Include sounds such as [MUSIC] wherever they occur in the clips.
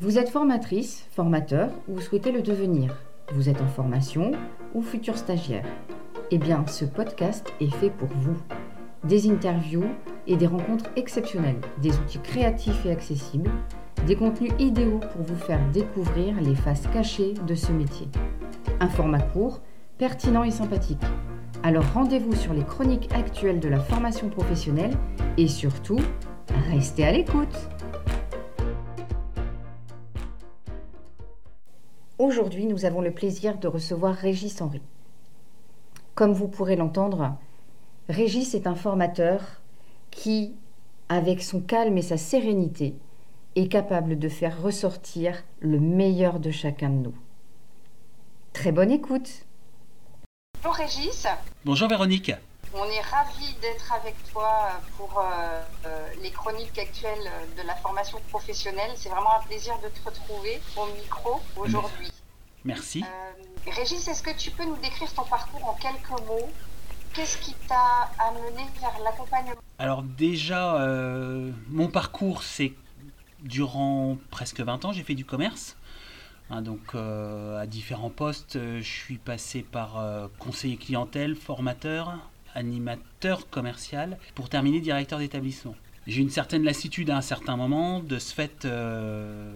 Vous êtes formatrice, formateur ou souhaitez le devenir Vous êtes en formation ou futur stagiaire Eh bien, ce podcast est fait pour vous. Des interviews et des rencontres exceptionnelles, des outils créatifs et accessibles, des contenus idéaux pour vous faire découvrir les faces cachées de ce métier. Un format court, pertinent et sympathique. Alors rendez-vous sur les chroniques actuelles de la formation professionnelle et surtout, restez à l'écoute. Aujourd'hui, nous avons le plaisir de recevoir Régis Henry. Comme vous pourrez l'entendre, Régis est un formateur qui, avec son calme et sa sérénité, est capable de faire ressortir le meilleur de chacun de nous. Très bonne écoute. Bonjour Régis. Bonjour Véronique. On est ravis d'être avec toi pour euh, euh, les chroniques actuelles de la formation professionnelle. C'est vraiment un plaisir de te retrouver au micro aujourd'hui. Merci. Euh, Régis, est-ce que tu peux nous décrire ton parcours en quelques mots? Qu'est-ce qui t'a amené vers l'accompagnement? Alors déjà, mon parcours, c'est durant presque 20 ans, j'ai fait du commerce. Hein, donc à différents postes, je suis passé par conseiller clientèle, formateur, animateur commercial, pour terminer directeur d'établissement. J'ai une certaine lassitude à un certain moment, de ce fait, euh,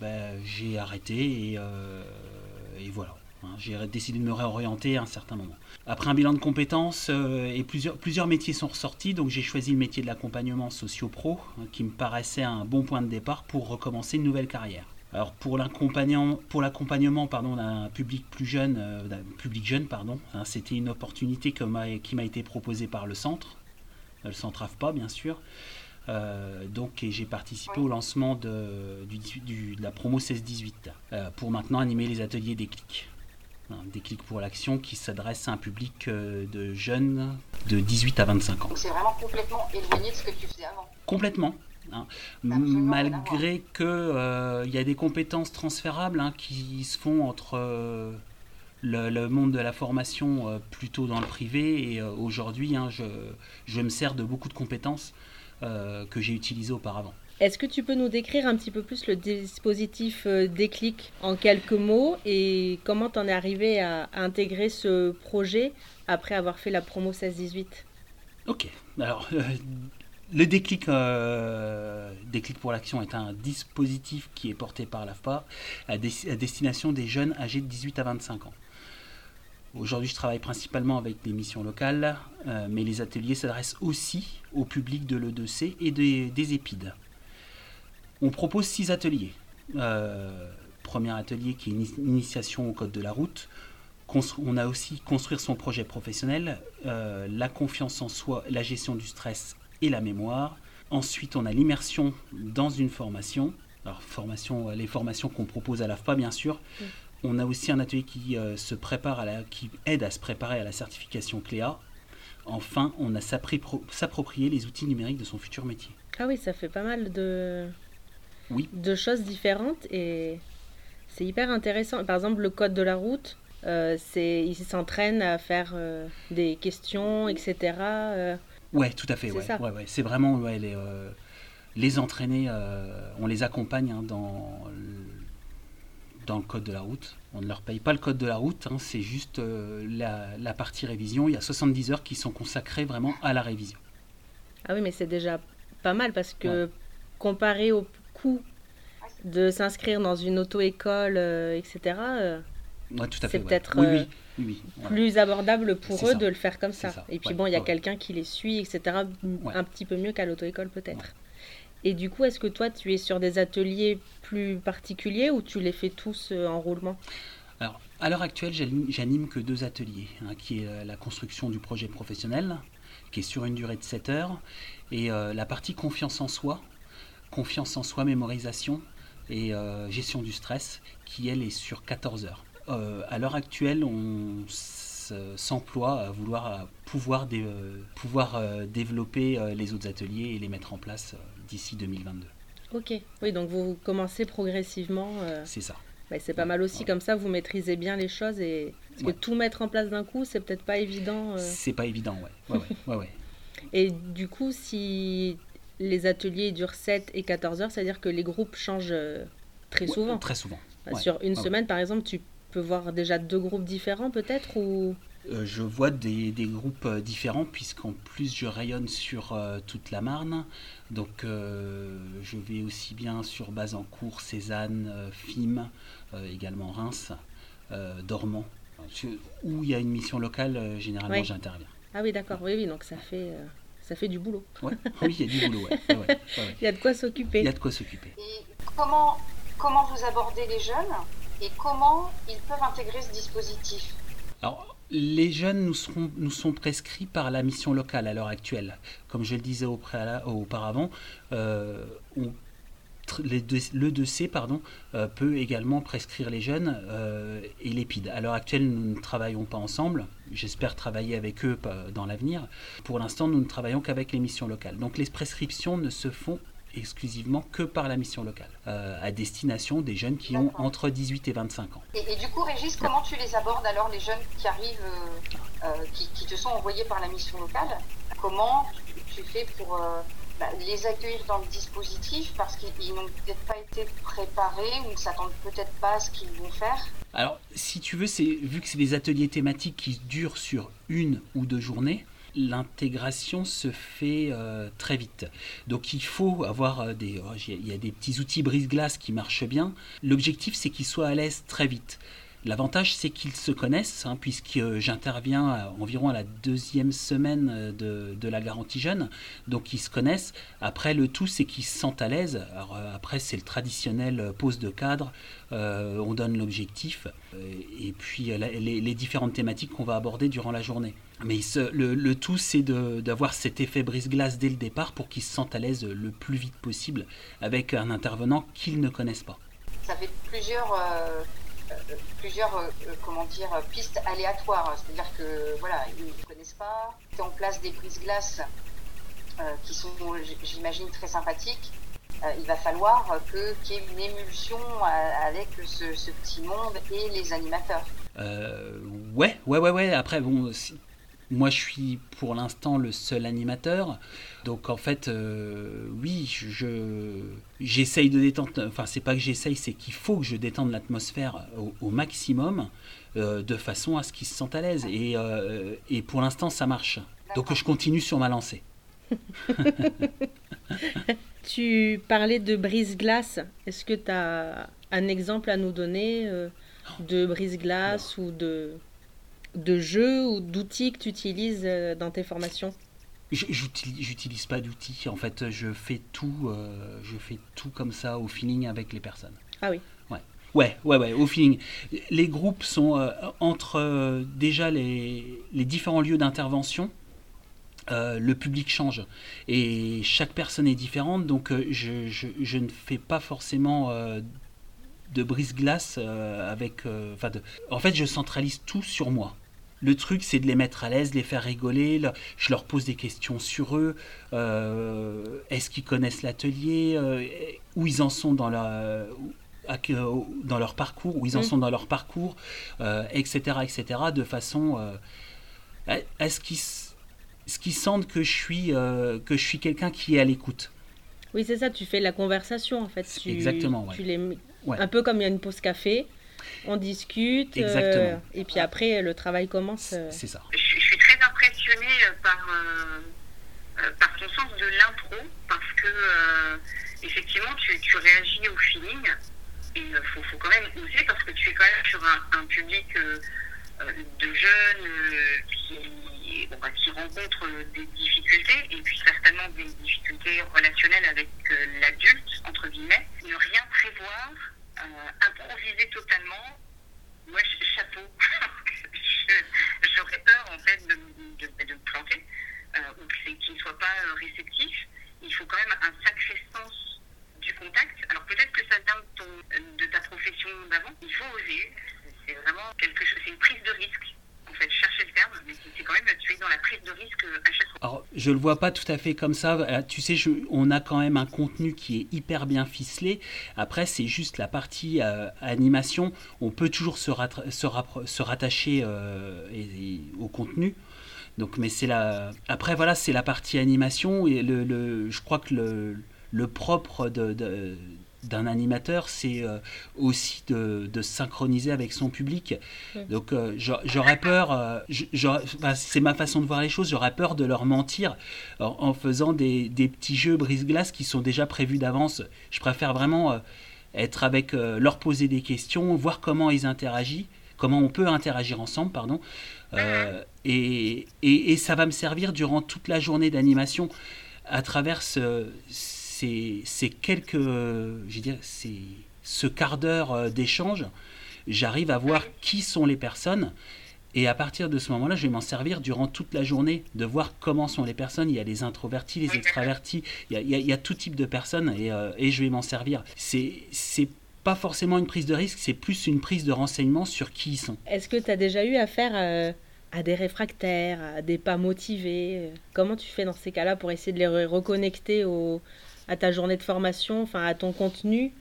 ben, j'ai arrêté et, euh, voilà. Hein, j'ai décidé de me réorienter à un certain moment. Après un bilan de compétences euh, et plusieurs, plusieurs métiers sont ressortis, donc j'ai choisi le métier de l'accompagnement socio-pro, hein, qui me paraissait un bon point de départ pour recommencer une nouvelle carrière. Alors pour l'accompagnement, d'un public plus jeune, euh, public jeune pardon, hein, c'était une opportunité qui m'a été proposée par le centre, le centre AFPA bien sûr. Euh, donc j'ai participé au lancement de, de la promo 16-18 euh, pour maintenant animer les ateliers Déclic. Hein, Déclic pour l'action qui s'adresse à un public de jeunes de 18 à 25 ans. C'est vraiment complètement éloigné de ce que tu faisais avant. Complètement, Hein. Malgré que euh, il y a des compétences transférables hein, qui se font entre euh, le, monde de la formation euh, plutôt dans le privé et aujourd'hui je, je, me sers de beaucoup de compétences que j'ai utilisées auparavant. Est-ce que tu peux nous décrire un petit peu plus le dispositif Déclic en quelques mots et comment tu en es arrivé à, intégrer ce projet après avoir fait la promo 16-18 Ok, alors le déclic, euh, déclic pour l'action est un dispositif qui est porté par l'AFPA à, destination des jeunes âgés de 18 à 25 ans. Aujourd'hui, je travaille principalement avec des missions locales, euh, mais les ateliers s'adressent aussi au public de l'E2C et des, des, EPID. On propose six ateliers. Euh, premier atelier qui est une initiation au code de la route. on a aussi construire son projet professionnel, la confiance en soi, la gestion du stress et la mémoire. Ensuite, on a l'immersion dans une formation. Alors, formation, euh, les formations qu'on propose à l'AFPA, bien sûr. On a aussi un atelier qui, euh, se prépare à la, qui aide à se préparer à la certification CLEA. Enfin, on a s'approprier les outils numériques de son futur métier. Ah oui, ça fait pas mal de, oui. de choses différentes et c'est hyper intéressant. Par exemple, le code de la route, euh, c'est, il s'entraîne à faire des questions, etc. Ouais, tout à fait. Ouais, ouais, ouais. C'est vraiment les, euh, les entraîner, euh, on les accompagne hein, dans, dans le code de la route. On ne leur paye pas le code de la route, hein, c'est juste euh, la, la, partie révision. Il y a 70 heures qui sont consacrées vraiment à la révision. Ah oui, mais c'est déjà pas mal parce que comparé au coût de s'inscrire dans une auto-école, etc., c'est peut-être plus abordable pour eux de le faire comme ça. Et puis bon, il y a quelqu'un qui les suit, etc. Un petit peu mieux qu'à l'auto-école peut-être. Et du coup, est-ce que toi, tu es sur des ateliers plus particuliers ou tu les fais tous euh, en roulement? Alors, à l'heure actuelle, j'anime que deux ateliers, hein, qui est euh, la construction du projet professionnel, qui est sur une durée de 7 heures, et euh, la partie confiance en soi, confiance en soi, mémorisation et gestion du stress, qui elle est sur 14 heures. À l'heure actuelle, on s'emploie à vouloir pouvoir, pouvoir développer les autres ateliers et les mettre en place d'ici 2022. Ok, oui, donc vous commencez progressivement. c'est ça. Bah, c'est pas mal aussi, comme ça vous maîtrisez bien les choses et parce que tout mettre en place d'un coup, c'est peut-être pas évident. [LAUGHS] C'est pas évident, ouais. Ouais, ouais. [LAUGHS] Et du coup, si les ateliers durent 7 et 14 heures, c'est-à-dire que les groupes changent très souvent. très souvent. Sur une semaine, par exemple, tu peux voir déjà deux groupes différents peut-être ou euh, je vois des, groupes euh, différents puisqu'en plus je rayonne sur euh, toute la Marne. Donc je vais aussi bien sur Bazancourt, Cézanne, Fim, également Reims, Dormant. Où il y a une mission locale, généralement j'interviens. Ah oui d'accord, oui, oui, donc ça fait, ça fait du boulot. oui, il y a du boulot, [LAUGHS] il y a de quoi s'occuper. Il y a de quoi s'occuper. Et comment, comment vous abordez les jeunes et comment ils peuvent intégrer ce dispositif? Alors, les jeunes nous, sont prescrits par la mission locale à l'heure actuelle. Comme je le disais auparavant, euh, le 2C pardon, euh, peut également prescrire les jeunes euh, et l'EPID. À l'heure actuelle, nous ne travaillons pas ensemble. J'espère travailler avec eux dans l'avenir. Pour l'instant, nous ne travaillons qu'avec les missions locales. Donc les prescriptions ne se font exclusivement que par la mission locale, euh, à destination des jeunes qui ont entre 18 et 25 ans. Et, du coup, Régis, comment tu les abordes alors, les jeunes qui arrivent, euh, euh, qui, te sont envoyés par la mission locale? Comment tu, fais pour bah, les accueillir dans le dispositif parce qu'ils n'ont peut-être pas été préparés ou ne s'attendent peut-être pas à ce qu'ils vont faire? Alors, si tu veux, vu que c'est des ateliers thématiques qui durent sur une ou deux journées, l'intégration se fait euh, très vite. Donc il faut avoir euh, des... Oh, il y a des petits outils brise-glace qui marchent bien. L'objectif c'est qu'ils soient à l'aise très vite. L'avantage, c'est qu'ils se connaissent, hein, puisque j'interviens environ à la deuxième semaine de, la garantie jeune. Donc, ils se connaissent. Après, le tout, c'est qu'ils se sentent à l'aise. Euh, après, c'est le traditionnel pose de cadre. Euh, on donne l'objectif. Euh, et puis, les, différentes thématiques qu'on va aborder durant la journée. Mais le, tout, c'est d'avoir cet effet brise-glace dès le départ pour qu'ils se sentent à l'aise le plus vite possible avec un intervenant qu'ils ne connaissent pas. Ça fait plusieurs plusieurs euh, euh, comment dire, pistes aléatoires. C'est-à-dire que voilà, ils ne connaissent pas. Tu en place des brises-glaces euh, qui sont, j'imagine, très sympathiques. il va falloir qu'il y ait une émulsion avec ce, petit monde et les animateurs. ouais, ouais, ouais, ouais. Après, bon, moi, je suis pour l'instant le seul animateur. Donc, en fait, euh, oui, je, j'essaye de détendre. Enfin, c'est pas que j'essaye, c'est qu'il faut que je détende l'atmosphère au, maximum euh, de façon à ce qu'ils se sentent à l'aise. Et, euh, et pour l'instant, ça marche. Donc, je continue sur ma lancée. [LAUGHS] tu parlais de brise-glace. Est-ce que tu as un exemple à nous donner de brise-glace ou de de jeux ou d'outils que tu utilises euh, dans tes formations? J'utilise pas d'outils. En fait, je fais tout, euh, je fais tout comme ça au feeling avec les personnes. Ah oui. Ouais. Ouais, ouais, ouais, au feeling. Les groupes sont euh, entre déjà les, différents lieux d'intervention. le public change et chaque personne est différente, donc je, je, ne fais pas forcément de brise-glace avec. En fait, je centralise tout sur moi. Le truc, c'est de les mettre à l'aise, les faire rigoler. Je leur pose des questions sur eux. Euh, est-ce qu'ils connaissent l'atelier euh, Où ils en sont dans leur, dans leur parcours Où ils en sont dans leur parcours Etc. Euh, etc. De façon à ce qu'ils sentent que je suis, que je suis quelqu'un qui est à l'écoute? Oui, c'est ça. Tu fais la conversation en fait. Exactement. Tu les, Un peu comme il y a une pause café on discute. Euh, et puis après, le travail commence. Euh. C'est ça. Je, suis très impressionnée euh, par, par ton sens de l'impro, parce que effectivement, tu, tu, réagis au feeling. Et il faut, faut, quand même oser, parce que tu es quand même sur un, public de jeunes qui, bah, qui rencontrent des difficultés, et puis certainement des difficultés relationnelles avec l'adulte, entre guillemets. Ne rien prévoir euh, improviser totalement, moi, chapeau. [LAUGHS] J'aurais peur, en fait, de, de, me planter euh, ou qu'il ne soit pas euh, réceptif. Il faut quand même un sacré sens du contact. Alors, peut-être que ça vient de, ton, de ta profession d'avant. Il faut oser. C'est vraiment quelque chose, c'est une prise de risque fait, chercher le terme, mais c'est quand même, tu es dans la prise de risque à chaque fois. Alors, je le vois pas tout à fait comme ça. Euh, tu sais, on a quand même un contenu qui est hyper bien ficelé. Après, c'est juste la partie euh, animation. On peut toujours se, rattacher euh, au contenu. Donc, mais c'est la. Après, voilà, c'est la partie animation et le, je crois que le, propre de d'un animateur, c'est euh, aussi de, synchroniser avec son public. Donc euh, j'aurais peur, euh, c'est ma façon de voir les choses, j'aurais peur de leur mentir en, faisant des, petits jeux brise-glace qui sont déjà prévus d'avance. Je préfère vraiment être avec, leur poser des questions, voir comment ils interagissent, comment on peut interagir ensemble, pardon. Et, et, ça va me servir durant toute la journée d'animation à travers ce ces, quelques, je dire, ce quart d'heure euh, d'échange, j'arrive à voir qui sont les personnes. Et à partir de ce moment-là, je vais m'en servir durant toute la journée, de voir comment sont les personnes. Il y a les introvertis, les extravertis, il y a, tout type de personnes et, euh, et je vais m'en servir. C'est pas forcément une prise de risque, c'est plus une prise de renseignement sur qui ils sont. Est-ce que tu as déjà eu affaire à, à des réfractaires, à des pas motivés Comment tu fais dans ces cas-là pour essayer de les reconnecter au, à ta journée de formation, enfin à ton contenu,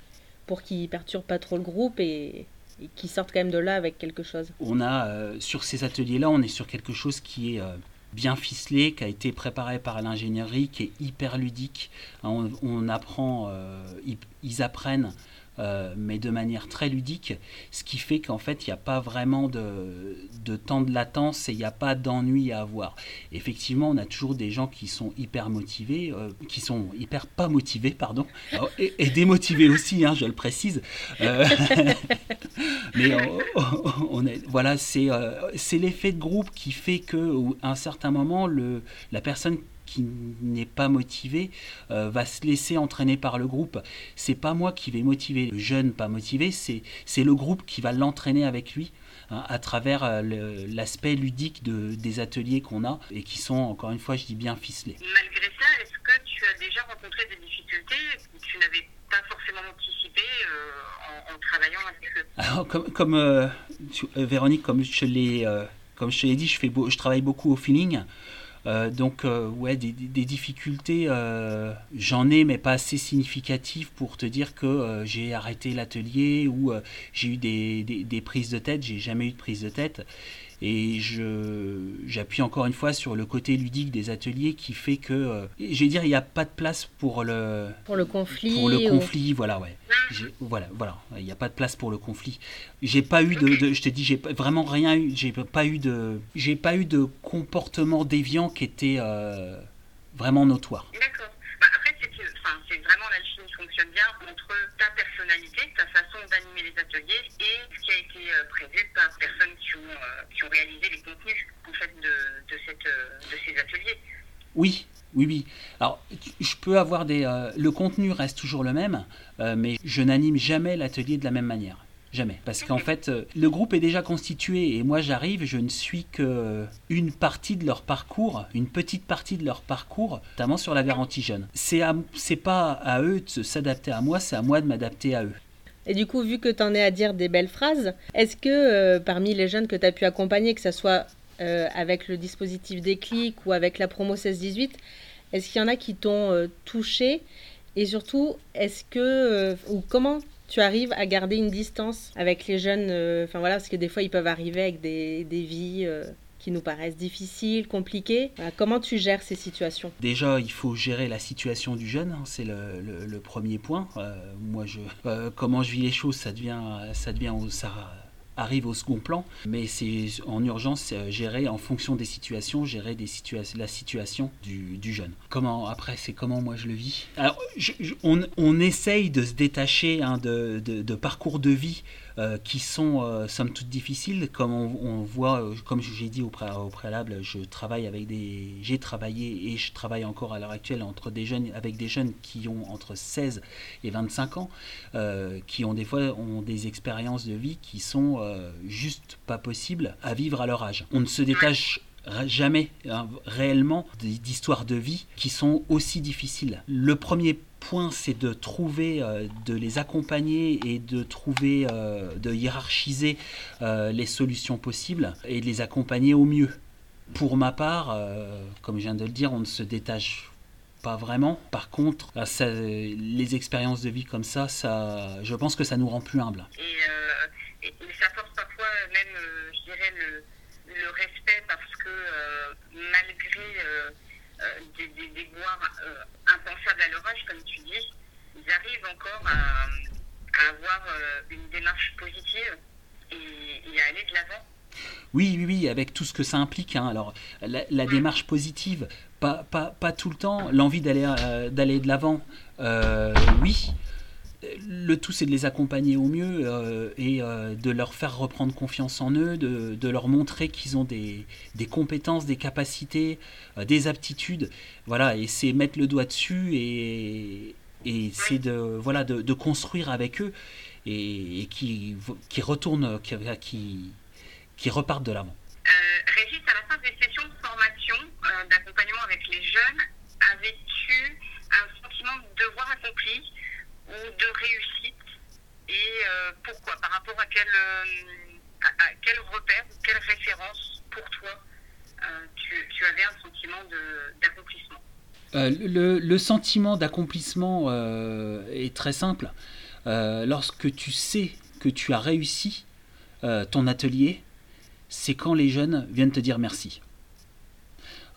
pour qu'il perturbe pas trop le groupe et, et qu'il sorte quand même de là avec quelque chose. On a euh, sur ces ateliers-là, on est sur quelque chose qui est euh, bien ficelé, qui a été préparé par l'ingénierie, qui est hyper ludique. On, on apprend, euh, ils, apprennent euh, mais de manière très ludique, ce qui fait qu'en fait, il n'y a pas vraiment de, de, temps de latence et il n'y a pas d'ennui à avoir. Effectivement, on a toujours des gens qui sont hyper motivés, euh, qui sont hyper pas motivés, pardon, [LAUGHS] et, démotivés aussi, hein, je le précise. Euh, [LAUGHS] mais on, est, voilà, c'est c'est l'effet de groupe qui fait que à un certain moment, le, la personne qui n'est pas motivé euh, va se laisser entraîner par le groupe. C'est pas moi qui vais motiver le jeune pas motivé, c'est le groupe qui va l'entraîner avec lui. Hein, à travers euh, l'aspect ludique de, des ateliers qu'on a et qui sont, encore une fois, je dis bien ficelés. Malgré ça, est-ce que tu as déjà rencontré des difficultés que tu n'avais pas forcément anticipées euh, en, travaillant avec eux? Alors, comme, comme Véronique, comme je l'ai comme je l'ai dit, je, fais je travaille beaucoup au feeling. Euh, donc, euh, ouais, des, difficultés, euh, j'en ai, mais pas assez significatives pour te dire que j'ai arrêté l'atelier ou j'ai eu des, des, prises de tête. J'ai jamais eu de prise de tête. Et j'appuie encore une fois sur le côté ludique des ateliers qui fait que, euh, je vais dire, il n'y a pas de place pour le, pour le conflit. Pour le conflit, voilà, ouais. Voilà, voilà, il n'y a pas de place pour le conflit. J'ai pas eu de, je te dis, j'ai vraiment rien eu, j'ai pas eu de, j'ai pas eu de comportement déviant qui était euh, vraiment notoire. D'accord. Bah après, c'est vraiment l'alchimie fonctionne bien entre ta personnalité, ta les ateliers et ce qui a été euh, prévu par personnes qui ont, euh, qui ont réalisé les contenus en fait, de, de, cette, euh, de ces ateliers. Oui, oui, oui. Alors, je peux avoir des. le contenu reste toujours le même, mais je n'anime jamais l'atelier de la même manière. Jamais. Parce qu'en fait, euh, le groupe est déjà constitué et moi j'arrive, je ne suis que une partie de leur parcours, une petite partie de leur parcours, notamment sur la garantie jeune. C'est, c'est pas à eux de s'adapter à moi, c'est à moi de m'adapter à eux. Et du coup, vu que tu en es à dire des belles phrases, est-ce que euh, parmi les jeunes que tu as pu accompagner, que ce soit euh, avec le dispositif Déclic ou avec la promo 16-18, est-ce qu'il y en a qui t'ont touché? Et surtout, est-ce que, ou comment tu arrives à garder une distance avec les jeunes, euh, enfin voilà, parce que des fois ils peuvent arriver avec des, des vies euh, qui nous paraissent difficiles, compliquées. comment tu gères ces situations? Déjà, il faut gérer la situation du jeune, hein, c'est le, premier point. Euh, moi, je, comment je vis les choses, ça devient, ça devient, ça arrive au second plan, mais c'est en urgence gérer en fonction des situations, gérer des situations, la situation du, jeune. Comment après c'est comment moi je le vis? Alors on, essaye de se détacher hein, de, parcours de vie euh, qui sont euh, somme toute difficiles. Comme on, voit, euh, comme j'ai dit au, préalable, je travaille avec des, j'ai travaillé et je travaille encore à l'heure actuelle entre des jeunes, avec des jeunes qui ont entre 16 et 25 ans, qui ont des fois ont des expériences de vie qui sont juste pas possibles à vivre à leur âge. On ne se détache jamais hein, réellement d'histoires de vie qui sont aussi difficiles. Le premier point, c'est de trouver, euh, de les accompagner et de trouver, euh, de hiérarchiser euh, les solutions possibles et de les accompagner au mieux. Pour ma part, comme je viens de le dire, on ne se détache pas vraiment. Par contre, les expériences de vie comme ça, ça, je pense que ça nous rend plus humbles. Et, ça force parfois même, je dirais, le, respect parce que malgré des, des, des, impensables à leur âge, comme tu dis, ils arrivent encore à, avoir une démarche positive et, à aller de l'avant. Oui, oui, oui, avec tout ce que ça implique. Hein. Alors, la, démarche positive, pas, pas, pas, tout le temps. L'envie d'aller d'aller de l'avant, oui le tout, c'est de les accompagner au mieux euh, et euh, de leur faire reprendre confiance en eux, de, leur montrer qu'ils ont des, compétences, des capacités, euh, des aptitudes. Voilà, et c'est mettre le doigt dessus et, c'est de, voilà, de, construire avec eux et, qui, qui retournent, qui, qui, repartent de l'avant. Régis, à la fin des sessions de formation, d'accompagnement avec les jeunes, avais-tu un sentiment de devoir accompli? Ou de réussite et euh, pourquoi Par rapport à quel, euh, à, quel repère ou quelle référence pour toi euh, tu, avais un sentiment d'accomplissement? Le, le, sentiment d'accomplissement est très simple. lorsque tu sais que tu as réussi ton atelier, c'est quand les jeunes viennent te dire merci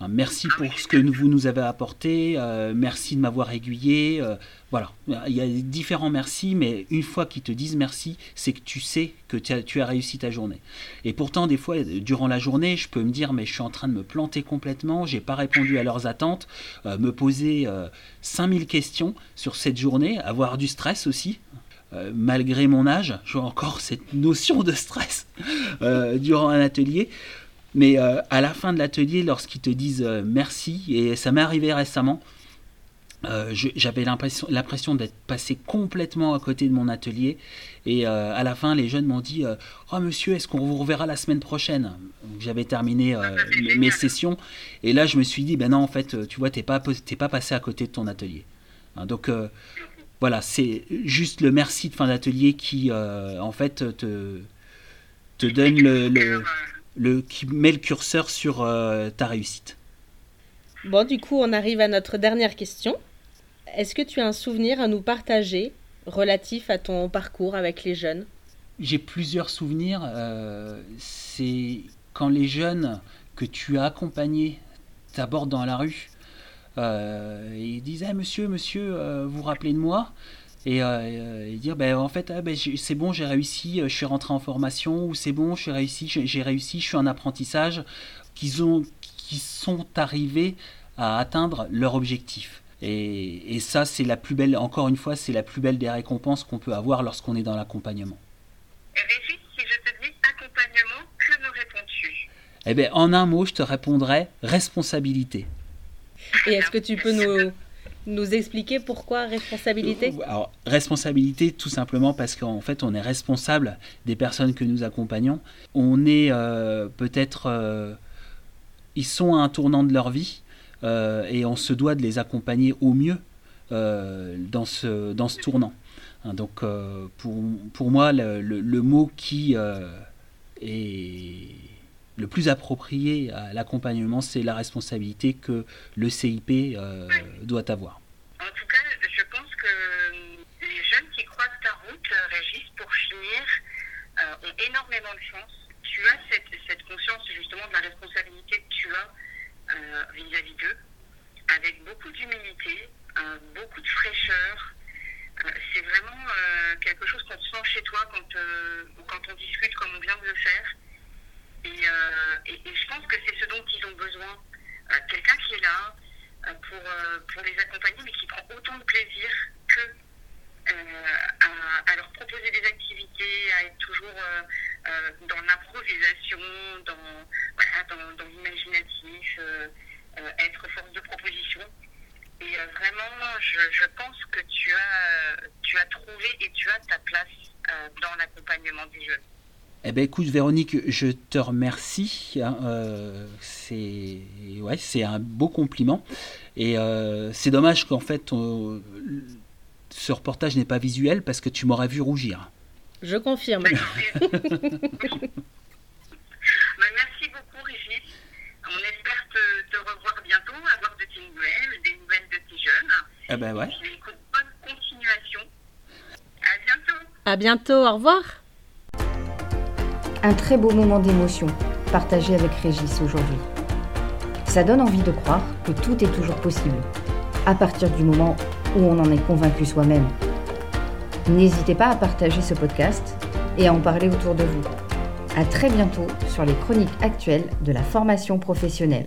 merci ah pour ce que vous nous avez apporté, euh, merci de m'avoir aiguillé. Euh, voilà, il y a différents merci, mais une fois qu'ils te disent merci, c'est que tu sais que tu as, réussi ta journée. Et pourtant, des fois, durant la journée, je peux me dire, mais je suis en train de me planter complètement, j'ai pas répondu à leurs attentes, euh, me poser 5000 questions sur cette journée, avoir du stress aussi. malgré mon âge, j'ai encore cette notion de stress durant un atelier. Mais euh, à la fin de l'atelier, lorsqu'ils te disent euh, merci, et ça m'est arrivé récemment, euh, j'avais l'impression d'être passé complètement à côté de mon atelier. Et à la fin, les jeunes m'ont dit Oh monsieur, est-ce qu'on vous reverra la semaine prochaine? J'avais terminé mes, sessions. Et là, je me suis dit Ben non, en fait, tu vois, t'es pas, pas passé à côté de ton atelier. Hein, donc voilà, c'est juste le merci de fin d'atelier qui, en fait, te, te donne le le, qui met le curseur sur euh, ta réussite. Bon, du coup, on arrive à notre dernière question. Est-ce que tu as un souvenir à nous partager relatif à ton parcours avec les jeunes? J'ai plusieurs souvenirs. Euh, c'est quand les jeunes que tu as accompagnés t'abordent dans la rue euh, et ils disent ah, Monsieur, monsieur, vous vous rappelez de moi? Euh, et, dire ben, en fait ah, ben, c'est bon j'ai réussi euh, je suis rentré en formation ou c'est bon je suis réussi j'ai réussi je suis en apprentissage qu'ils ont qui sont arrivés à atteindre leur objectif. Et, et ça c'est la plus belle encore une fois c'est la plus belle des récompenses qu'on peut avoir lorsqu'on est dans l'accompagnement. Régis si je te dis accompagnement que me réponds-tu? Eh ben en un mot je te répondrai responsabilité. Et est-ce que tu peux nous nous expliquer pourquoi responsabilité Alors, responsabilité, tout simplement parce qu'en fait, on est responsable des personnes que nous accompagnons. On est euh, peut-être. Euh, ils sont à un tournant de leur vie euh, et on se doit de les accompagner au mieux dans, ce, dans ce tournant. Hein, donc, pour, moi, le mot qui est le plus approprié à l'accompagnement, c'est la responsabilité que le CIP euh, doit avoir. En tout cas, je pense que les jeunes qui croisent ta route, Régis, pour finir, euh, ont énormément de chance. Tu as cette, conscience justement de la responsabilité que tu as euh, vis-à-vis d'eux, avec beaucoup d'humilité, beaucoup de fraîcheur. c'est vraiment quelque chose qu'on sent chez toi quand, quand on discute comme on vient de le faire. Euh, et, je pense que c'est ce dont ils ont besoin. Euh, quelqu'un qui est là euh, pour, pour les accompagner, mais qui prend autant de plaisir que à, leur proposer des activités, à être toujours dans l'improvisation, dans, dans, l'imaginatif, être force de proposition. Et vraiment, je, je, pense que tu as, tu as trouvé et tu as ta place dans l'accompagnement des jeunes. Eh ben écoute Véronique, je te remercie. Hein, euh, c'est ouais, c'est un beau compliment. Et euh, c'est dommage qu'en fait ce reportage n'est pas visuel parce que tu m'aurais vu rougir. Je confirme. Bah, merci beaucoup Régis. On espère te, revoir bientôt, avoir de tes nouvelles, des nouvelles de tes jeunes. Eh ben ouais. bonne continuation. À bientôt. À bientôt. Au revoir. Un très beau moment d'émotion partagé avec Régis aujourd'hui. Ça donne envie de croire que tout est toujours possible, à partir du moment où on en est convaincu soi-même. N'hésitez pas à partager ce podcast et à en parler autour de vous. À très bientôt sur les chroniques actuelles de la formation professionnelle.